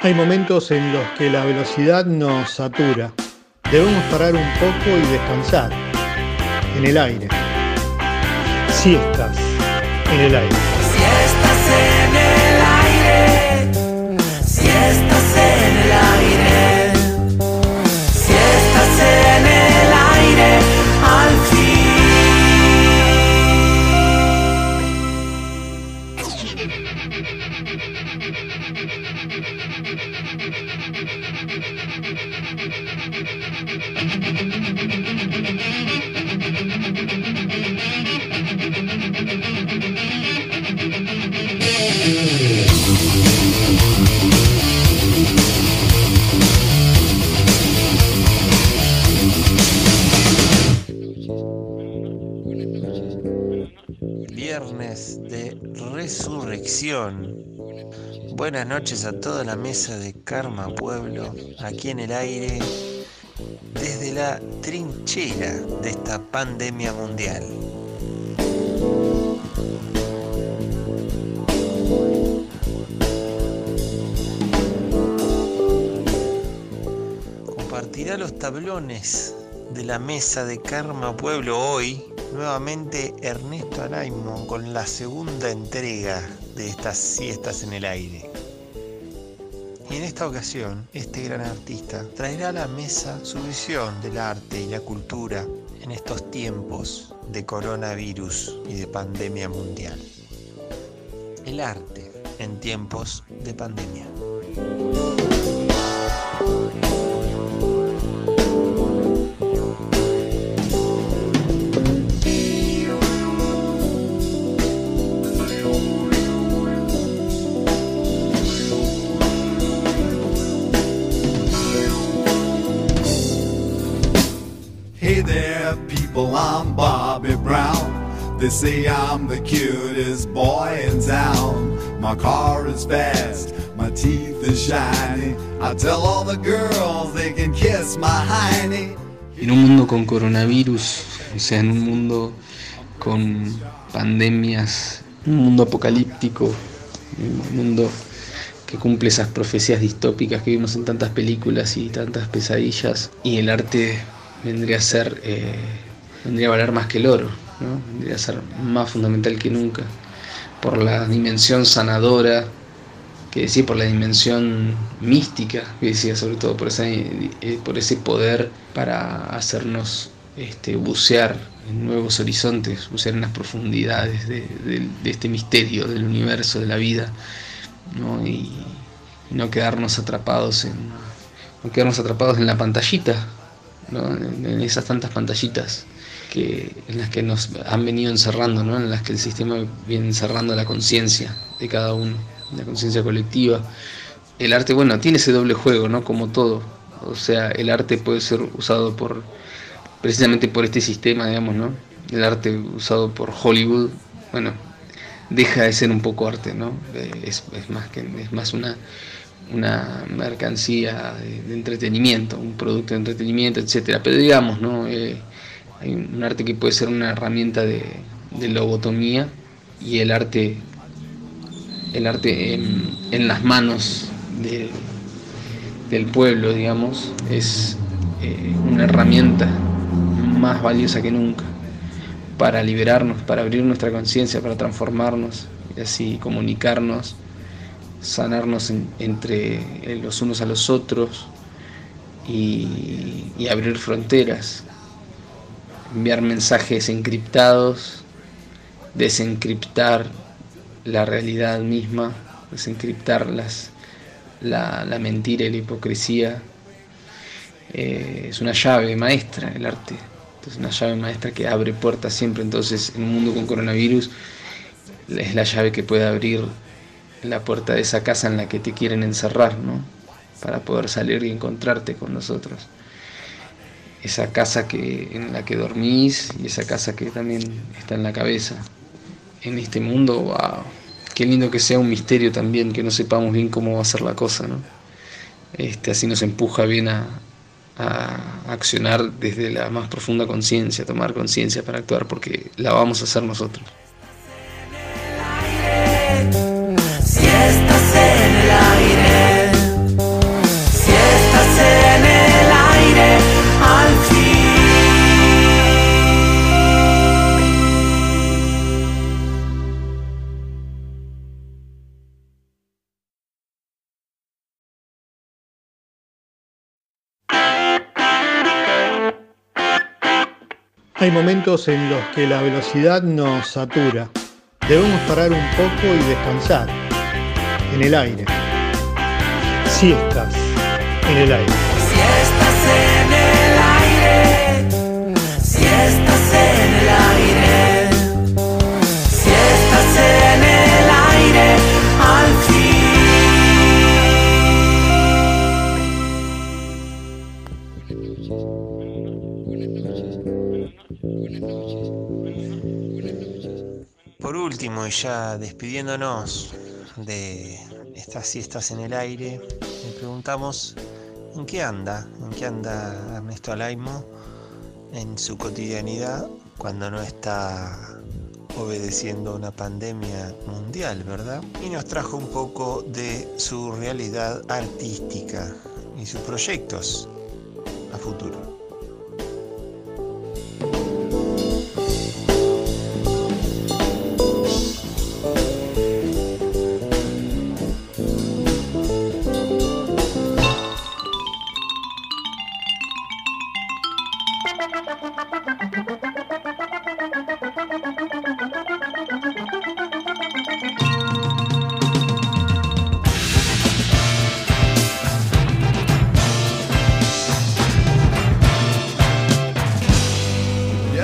Hay momentos en los que la velocidad nos satura. Debemos parar un poco y descansar. En el aire. Siestas en el aire. Siestas en el aire. Siestas en el aire. Siestas en el aire. De resurrección. Buenas noches a toda la mesa de Karma Pueblo, aquí en el aire, desde la trinchera de esta pandemia mundial. Compartirá los tablones de la mesa de Karma Pueblo hoy, nuevamente Ernesto Araimon con la segunda entrega de estas siestas en el aire. Y en esta ocasión, este gran artista traerá a la mesa su visión del arte y la cultura en estos tiempos de coronavirus y de pandemia mundial. El arte en tiempos de pandemia. I'm Bobby Brown. They say I'm the cutest boy in town. My car is fast, my teeth are shiny. I tell all the girls they can kiss my hiney. En un mundo con coronavirus, o sea, en un mundo con pandemias, un mundo apocalíptico, un mundo que cumple esas profecías distópicas que vimos en tantas películas y tantas pesadillas, y el arte vendría a ser, eh, vendría a valer más que el oro, ¿no? vendría a ser más fundamental que nunca, por la dimensión sanadora, que decía, por la dimensión mística, que decía, sobre todo por, esa, eh, por ese poder para hacernos este, bucear en nuevos horizontes, bucear en las profundidades de, este misterio del universo, de la vida, ¿no? y no quedarnos atrapados en, no quedarnos atrapados en la pantallita, ¿no? en esas tantas pantallitas que, en las que nos han venido encerrando, ¿no? en las que el sistema viene encerrando la conciencia de cada uno, la conciencia colectiva. El arte, bueno, tiene ese doble juego, ¿no? Como todo. O sea, el arte puede ser usado por precisamente por este sistema, digamos, ¿no? El arte usado por Hollywood, bueno, deja de ser un poco arte, ¿no? Eh, Es, es más que es más una una mercancía de, de entretenimiento, un producto de entretenimiento, etcétera. Pero digamos, ¿no? Eh, hay un arte que puede ser una herramienta de, de lobotomía y el arte el arte en, en las manos de- del pueblo, digamos, es eh, una herramienta más valiosa que nunca para liberarnos, para abrir nuestra conciencia, para transformarnos y así comunicarnos, sanarnos en- entre eh, los unos a los otros y, y abrir fronteras, enviar mensajes encriptados, desencriptar la realidad misma, desencriptar las, la, la mentira y la hipocresía. Eh, es una llave maestra el arte, es una llave maestra que abre puertas siempre. Entonces, en un mundo con coronavirus, es la llave que puede abrir la puerta de esa casa en la que te quieren encerrar, ¿no? Para poder salir y encontrarte con nosotros. Esa casa que, en la que dormís y esa casa que también está en la cabeza. En este mundo, wow, qué lindo que sea un misterio también, que no sepamos bien cómo va a ser la cosa, ¿no? Este, así nos empuja bien a, a accionar desde la más profunda conciencia, tomar conciencia para actuar, porque la vamos a hacer nosotros. Hay momentos en los que la velocidad nos satura. Debemos parar un poco y descansar. En el aire. Siestas. En el aire. Si estás en el aire, si estás en el aire, si estás en el aire, Por último, y ya despidiéndonos de estas siestas en el aire, le preguntamos en qué anda, en qué anda Ernesto Alaimo en su cotidianidad cuando no está obedeciendo una pandemia mundial, ¿verdad? Y nos trajo un poco de su realidad artística y sus proyectos a futuro.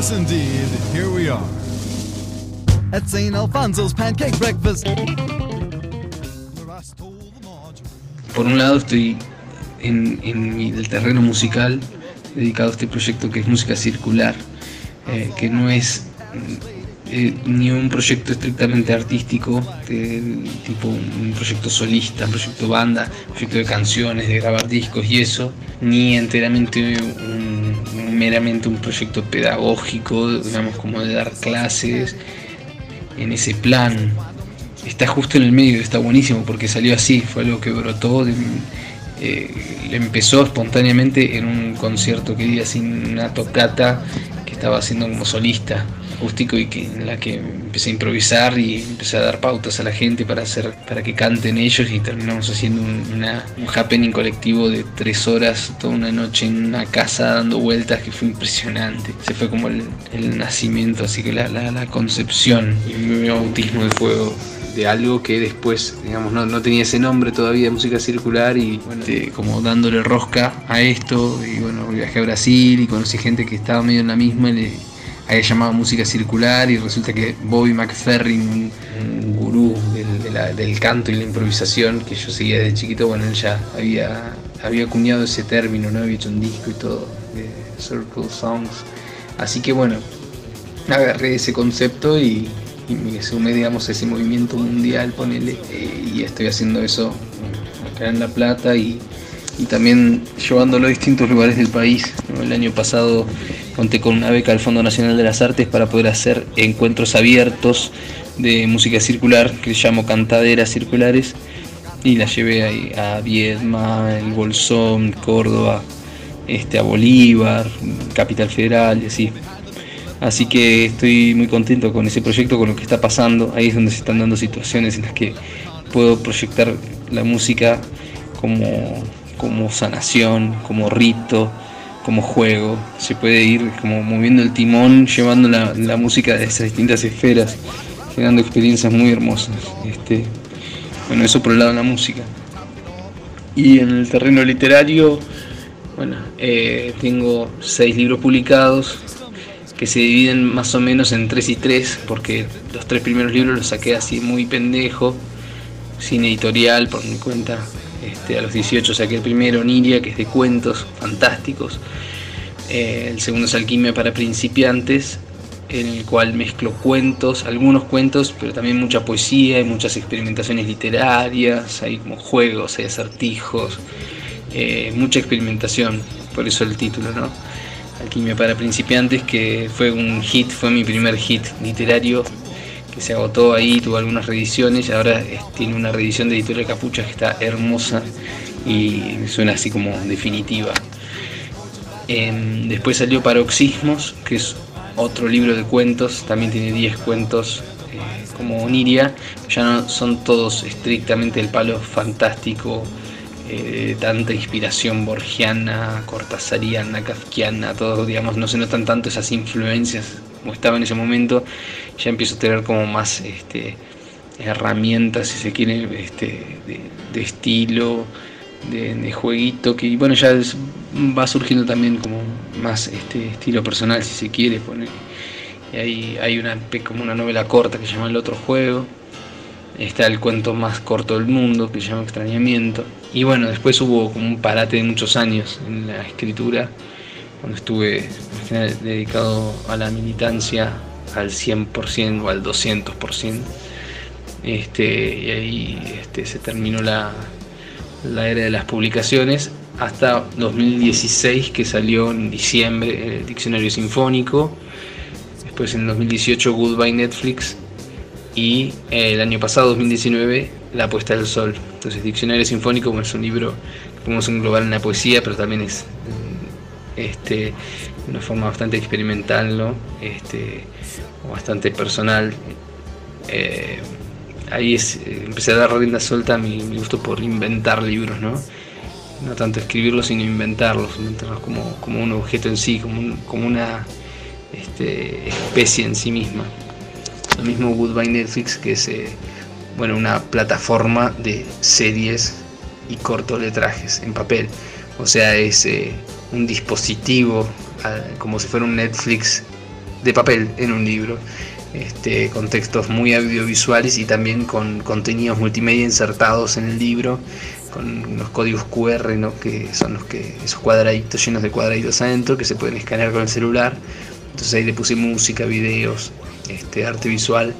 Yes, indeed, here we are. At St. Alfonso's Pancake Breakfast. Por un lado estoy en, en el terreno musical dedicado a este proyecto que es música circular, eh, que no es eh, ni un proyecto estrictamente artístico, de- tipo un proyecto solista, un proyecto banda, un proyecto de canciones, de grabar discos y eso, ni enteramente un- meramente un proyecto pedagógico, digamos como de dar clases en ese plan. Está justo en el medio, está buenísimo porque salió así, fue algo que brotó, de- eh, empezó espontáneamente en un concierto que di así, una tocata estaba haciendo como solista acústico y que en la que empecé a improvisar y empecé a dar pautas a la gente para hacer para que canten ellos y terminamos haciendo un, un happening colectivo de tres horas toda una noche en una casa dando vueltas que fue impresionante. Se fue como el, el nacimiento así que la, la, la concepción y mi bautismo de fuego de algo que después, digamos, no, no tenía ese nombre todavía, música circular, y bueno, como dándole rosca a esto, y bueno, viajé a Brasil y conocí gente que estaba medio en la misma, y le había llamado música circular, y resulta que Bobby McFerrin, un, gurú del, de del canto y la improvisación que yo seguía desde chiquito, bueno, él ya había, había acuñado ese término, ¿no? Había hecho un disco y todo, de Circle Songs. Así que bueno, agarré ese concepto y, y me sumé, a ese movimiento mundial, ponele, eh, y estoy haciendo eso acá en La Plata y, y también llevándolo a distintos lugares del país. El año pasado conté con una beca del Fondo Nacional de las Artes para poder hacer encuentros abiertos de música circular, que llamo cantaderas circulares, y la llevé ahí a Viedma, El Bolsón, Córdoba, este, a Bolívar, Capital Federal y así. Así que estoy muy contento con ese proyecto, con lo que está pasando. Ahí es donde se están dando situaciones en las que puedo proyectar la música como, como sanación, como rito, como juego. Se puede ir como moviendo el timón, llevando la, la música de esas distintas esferas, generando experiencias muy hermosas. Este, bueno, eso por el lado de la música. Y en el terreno literario, bueno, eh, tengo seis libros publicados que se dividen más o menos en tres y tres, porque los tres primeros libros los saqué así muy pendejo, sin editorial, por mi cuenta. Este, a los 18 saqué el primero, Niria, que es de cuentos fantásticos. Eh, el segundo es Alquimia para principiantes, en el cual mezclo cuentos, algunos cuentos, pero también mucha poesía, hay muchas experimentaciones literarias, hay como juegos, hay acertijos, eh, mucha experimentación, por eso el título, ¿no? Alquimia para principiantes, que fue un hit, fue mi primer hit literario, que se agotó ahí, tuvo algunas reediciones, y ahora eh, tiene una reedición de Editorial Capucha que está hermosa y suena así como definitiva. Em, después salió Paroxismos, que es otro libro de cuentos, también tiene 10 cuentos eh, como Oniria, ya no son todos estrictamente el palo fantástico, eh, tanta inspiración borgiana, cortasariana, kafkiana, todo, digamos, no se notan tanto esas influencias como estaba en ese momento, ya empiezo a tener como más este, herramientas, si se quiere, este, de, estilo, de, jueguito, que bueno, ya va surgiendo también como más este estilo personal, si se quiere. Y hay, hay una, como una novela corta que se llama El otro juego, está el cuento más corto del mundo que se llama Extrañamiento. Y bueno, después hubo como un parate de muchos años en la escritura, cuando estuve dedicado a la militancia al 100% o al 200%. Este, y ahí este, se terminó la, la era de las publicaciones hasta 2016 que salió en diciembre el diccionario sinfónico, después en 2018 Goodbye Netflix y eh, el año pasado 2019 La puesta del sol. Entonces Diccionario sinfónico es un libro que podemos englobar en la poesía, pero también es este, una forma bastante experimental, ¿no? este, bastante personal. Eh, ahí es, empecé a dar rienda suelta a mi, gusto por inventar libros, ¿no? No tanto escribirlos, sino inventarlos, inventarlos como, como un objeto en sí, como, como una este, especie en sí misma. Lo mismo Goodbye Netflix, que es eh, bueno, una plataforma de series y cortometrajes en papel. O sea, es eh, un dispositivo ah, como si fuera un Netflix de papel en un libro este, con textos muy audiovisuales y también con contenidos multimedia insertados en el libro, con los códigos QR, ¿no? que son los que, esos cuadraditos llenos de cuadraditos adentro que se pueden escanear con el celular. Entonces ahí le puse música, videos, este, arte visual,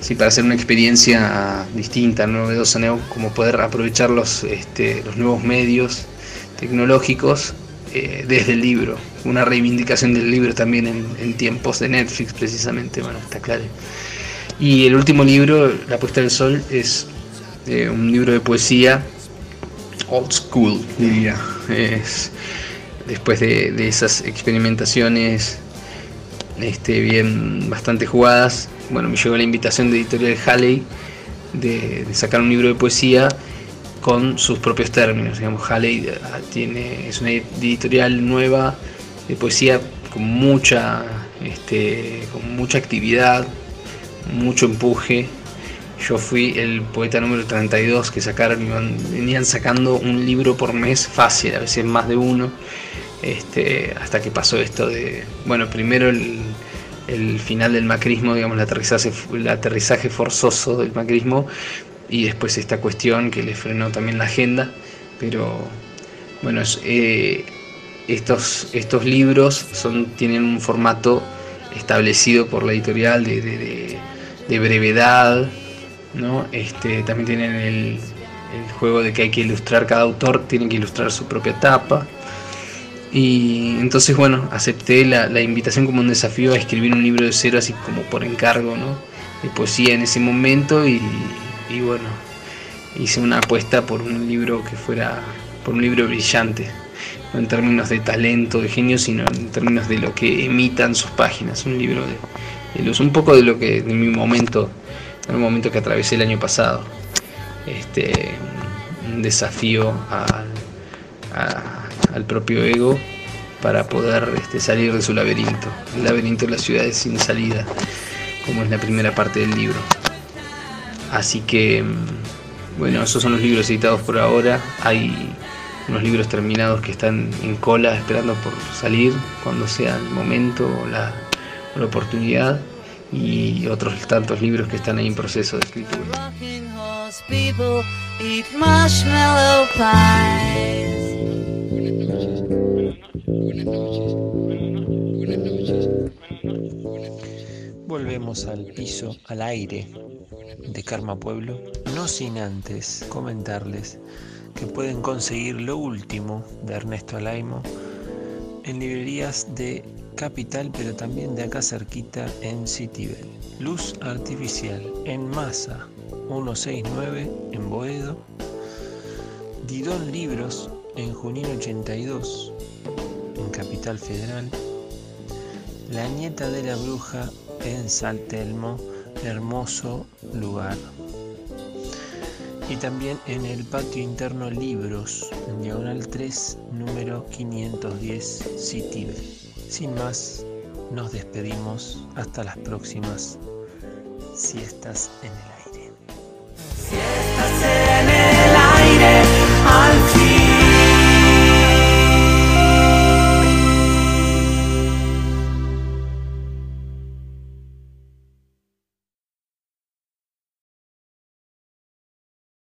sí, para hacer una experiencia distinta, novedosa, como poder aprovechar los, este, los nuevos medios tecnológicos eh, desde el libro, una reivindicación del libro también en, tiempos de Netflix precisamente, bueno, está claro. Y el último libro, La puesta del sol, es eh, un libro de poesía old school, diría. Es, después de, esas experimentaciones este, bien bastante jugadas, bueno, me llegó la invitación de Editorial Halley de sacar un libro de poesía con sus propios términos. Digamos, Halley eh, tiene, es una editorial nueva de poesía con mucha, este, con mucha actividad, mucho empuje. Yo fui el poeta número 32 que sacaron, venían sacando un libro por mes fácil, a veces más de uno, este, hasta que pasó esto de, bueno, primero el, el final del macrismo, digamos, el aterrizaje, el aterrizaje forzoso del macrismo, y después esta cuestión que le frenó también la agenda, pero bueno, eh, estos, estos libros son, tienen un formato establecido por la editorial de, brevedad, ¿no? este, también tienen el, juego de que hay que ilustrar, cada autor tiene que ilustrar su propia tapa. Y entonces, bueno, acepté la, la, invitación como un desafío a escribir un libro de cero, así como por encargo, ¿no? De poesía en ese momento y, bueno, hice una apuesta por un libro que fuera, por un libro brillante, no en términos de talento, de genio, sino en términos de lo que emitan sus páginas, un libro de, luz, un poco de lo que en mi momento, en el momento que atravesé el año pasado, este, un desafío al propio ego para poder este, salir de su laberinto, el laberinto de las ciudades sin salida, como es la primera parte del libro. Así que, mm, bueno, esos son los libros editados por ahora. Hay unos libros terminados que están en cola esperando por salir cuando sea el momento o la, oportunidad. Y otros tantos libros que están ahí en proceso de escritura. Volvemos al piso, al aire, de Karma Pueblo, no sin antes comentarles que pueden conseguir lo último de Ernesto Alaimo en librerías de Capital, pero también de acá cerquita en Citibel. Luz Artificial en Masa 169 en Boedo. Didón Libros en Junín 82 en Federal. La Nieta de la Bruja en Saltelmo hermoso lugar. y también en el patio interno Libros, en diagonal 3, número 510, City. Sin más, nos despedimos hasta las próximas siestas en el.